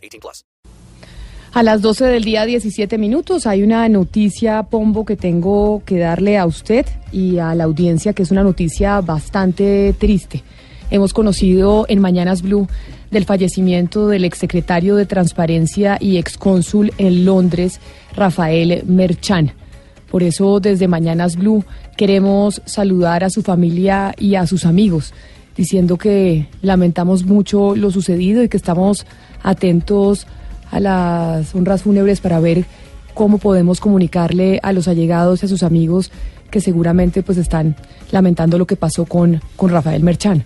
18 plus. A las 12 del día 17 minutos hay una noticia, Pombo, que tengo que darle a usted y a la audiencia, que es una noticia bastante triste. Hemos conocido en Mañanas Blue del fallecimiento del exsecretario de Transparencia y excónsul en Londres, Rafael Merchan. Por eso desde Mañanas Blue queremos saludar a su familia y a sus amigos, diciendo que lamentamos mucho lo sucedido y que estamos atentos a las honras fúnebres para ver cómo podemos comunicarle a los allegados y a sus amigos que seguramente pues están lamentando lo que pasó con, con Rafael Merchán.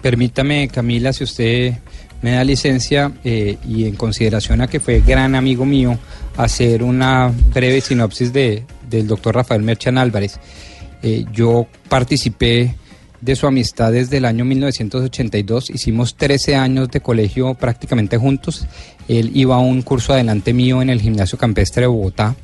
Permítame, Camila, si usted me da licencia eh, y en consideración a que fue gran amigo mío, hacer una breve sinopsis de, del doctor Rafael Merchan Álvarez. Eh, yo participé de su amistad desde el año 1982, hicimos 13 años de colegio prácticamente juntos, él iba a un curso adelante mío en el gimnasio campestre de Bogotá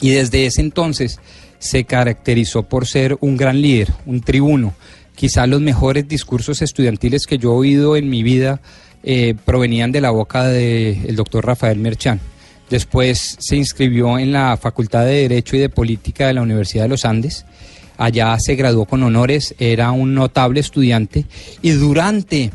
y desde ese entonces se caracterizó por ser un gran líder, un tribuno. Quizá los mejores discursos estudiantiles que yo he oído en mi vida eh, provenían de la boca del doctor Rafael Merchán. Después se inscribió en la Facultad de Derecho y de Política de la Universidad de los Andes. Allá se graduó con honores, era un notable estudiante y durante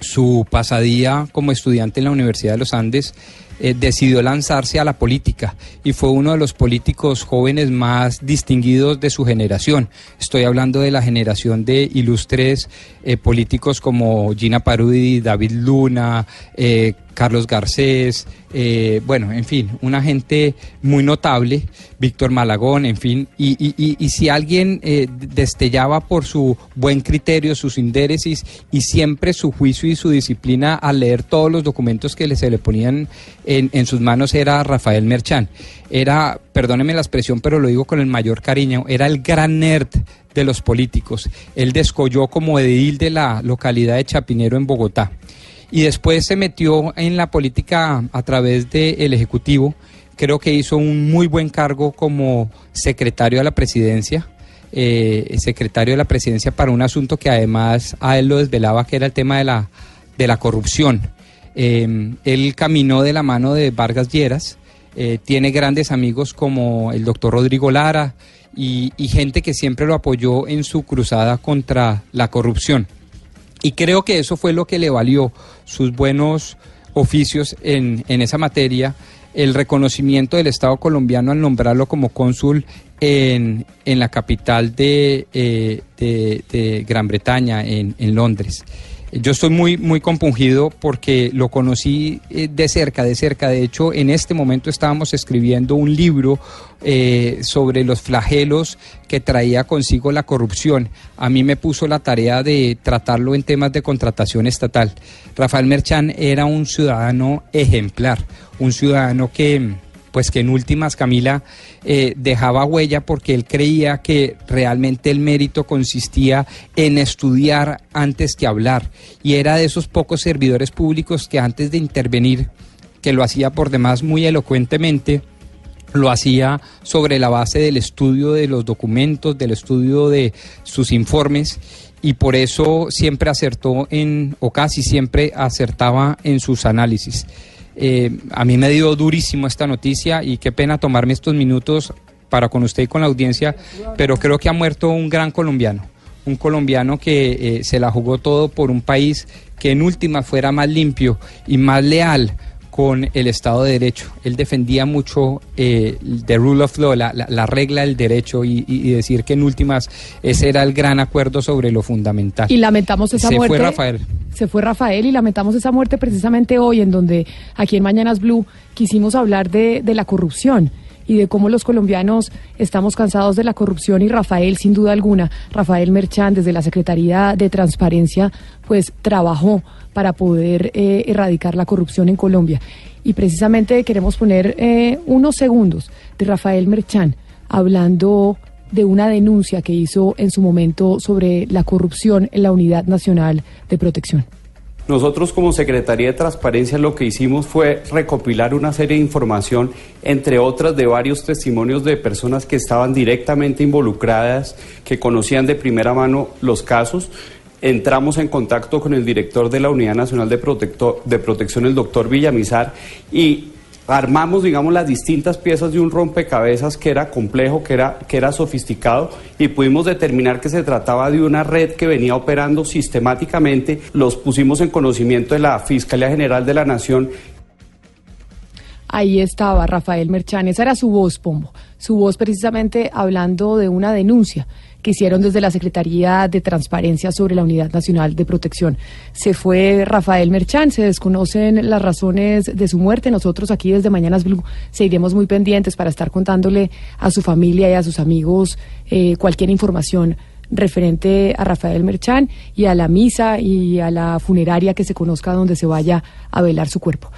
su pasadía como estudiante en la Universidad de los Andes eh, decidió lanzarse a la política y fue uno de los políticos jóvenes más distinguidos de su generación. Estoy hablando de la generación de ilustres eh, políticos como Gina Parudi, David Luna, eh, Carlos Garcés, eh, bueno, en fin, una gente muy notable, Víctor Malagón, en fin, y, si alguien eh, destellaba por su buen criterio, sus indéresis y siempre su juicio y su disciplina al leer todos los documentos que se le ponían en, en sus manos era Rafael Merchán. Era, perdóneme la expresión, pero lo digo con el mayor cariño, era el gran nerd de los políticos. Él descolló como edil de la localidad de Chapinero en Bogotá y después se metió en la política a través del Ejecutivo. Creo que hizo un muy buen cargo como secretario de la presidencia. Eh, secretario de la presidencia para un asunto que además a él lo desvelaba, que era el tema de la, de la corrupción. Eh, él caminó de la mano de Vargas Lleras, eh, tiene grandes amigos como el doctor Rodrigo Lara y gente que siempre lo apoyó en su cruzada contra la corrupción. Y creo que eso fue lo que le valió sus buenos oficios en, esa materia, el reconocimiento del Estado colombiano al nombrarlo como cónsul en, la capital de, eh, de, Gran Bretaña, en, en Londres. Yo estoy muy, muy compungido porque lo conocí eh, de cerca, de cerca. De hecho, en este momento estábamos escribiendo un libro eh, sobre los flagelos que traía consigo la corrupción. A mí me puso la tarea de tratarlo en temas de contratación estatal. Rafael Merchán era un ciudadano ejemplar, un ciudadano que pues que en últimas Camila eh, dejaba huella porque él creía que realmente el mérito consistía en estudiar antes que hablar y era de esos pocos servidores públicos que antes de intervenir, que lo hacía por demás muy elocuentemente, lo hacía sobre la base del estudio de los documentos, del estudio de sus informes y por eso siempre acertó en, o casi siempre acertaba en sus análisis. Eh, a mí me dio durísimo esta noticia y qué pena tomarme estos minutos para con usted y con la audiencia, pero creo que ha muerto un gran colombiano, un colombiano que eh, se la jugó todo por un país que en última fuera más limpio y más leal con el Estado de Derecho. Él defendía mucho eh, the rule of law, la, regla del derecho y, decir que en últimas ese era el gran acuerdo sobre lo fundamental. Y lamentamos esa muerte. Se fue Rafael. Se fue Rafael y lamentamos esa muerte precisamente hoy en donde aquí en Mañanas Blue quisimos hablar de, la corrupción y de cómo los colombianos estamos cansados de la corrupción y Rafael, sin duda alguna, Rafael Merchán desde la Secretaría de Transparencia, pues trabajó para poder eh, erradicar la corrupción en Colombia. Y precisamente queremos poner eh, unos segundos de Rafael Merchán hablando de una denuncia que hizo en su momento sobre la corrupción en la Unidad Nacional de Protección. Nosotros como Secretaría de Transparencia lo que hicimos fue recopilar una serie de información, entre otras de varios testimonios de personas que estaban directamente involucradas, que conocían de primera mano los casos. Entramos en contacto con el director de la Unidad Nacional de, de Protección, el doctor Villamizar, y armamos, digamos, las distintas piezas de un rompecabezas que era complejo, que era, que era sofisticado y pudimos determinar que se trataba de una red que venía operando sistemáticamente. Los pusimos en conocimiento de la Fiscalía General de la Nación Ahí estaba Rafael Merchán, esa era su voz, Pombo, su voz precisamente hablando de una denuncia que hicieron desde la Secretaría de Transparencia sobre la Unidad Nacional de Protección. Se fue Rafael Merchán, se desconocen las razones de su muerte. Nosotros aquí desde Mañanas Blue seguiremos muy pendientes para estar contándole a su familia y a sus amigos eh, cualquier información referente a Rafael Merchán y a la misa y a la funeraria que se conozca donde se vaya a velar su cuerpo.